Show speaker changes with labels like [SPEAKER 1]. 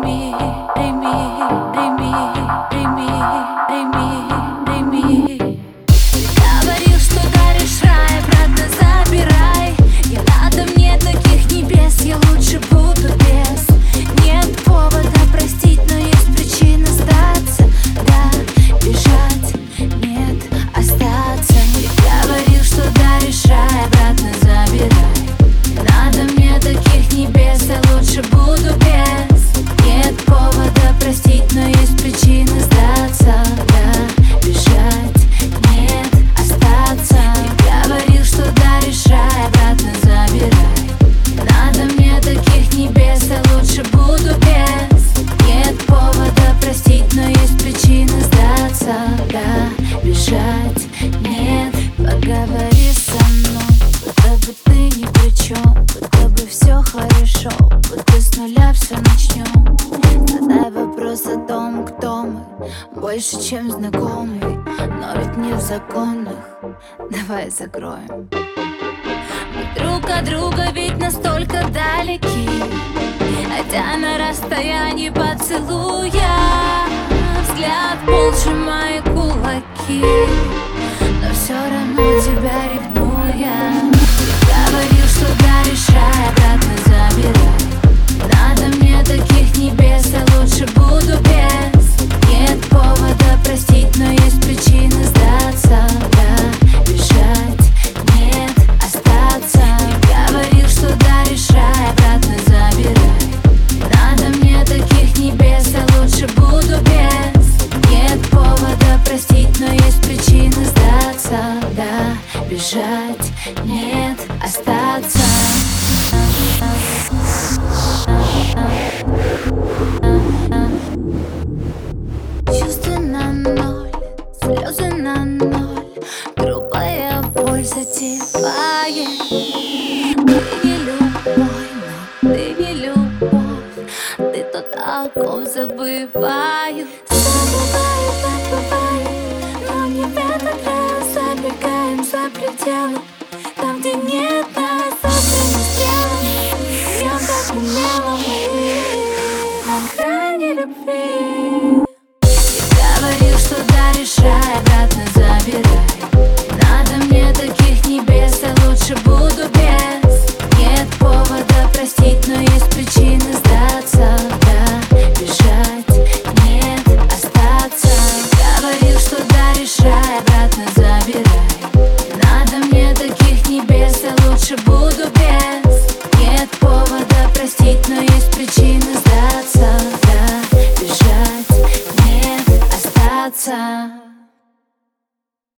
[SPEAKER 1] me, they me, they me, they me, they me. Чем, будто бы все хорошо Будто с нуля все начнем Задай вопрос о том, кто мы Больше, чем знакомый Но ведь не в законах. Давай закроем. Мы друг от друга ведь настолько далеки Хотя на расстоянии поцелуя Да, бежать, нет, остаться. Чувства на ноль, слезы на ноль. Грубая боль затевает. Ты не любовь, ты не любовь. Ты тот, о ком забываю пределы Там, где нет причины сдаться, да, бежать, нет, остаться.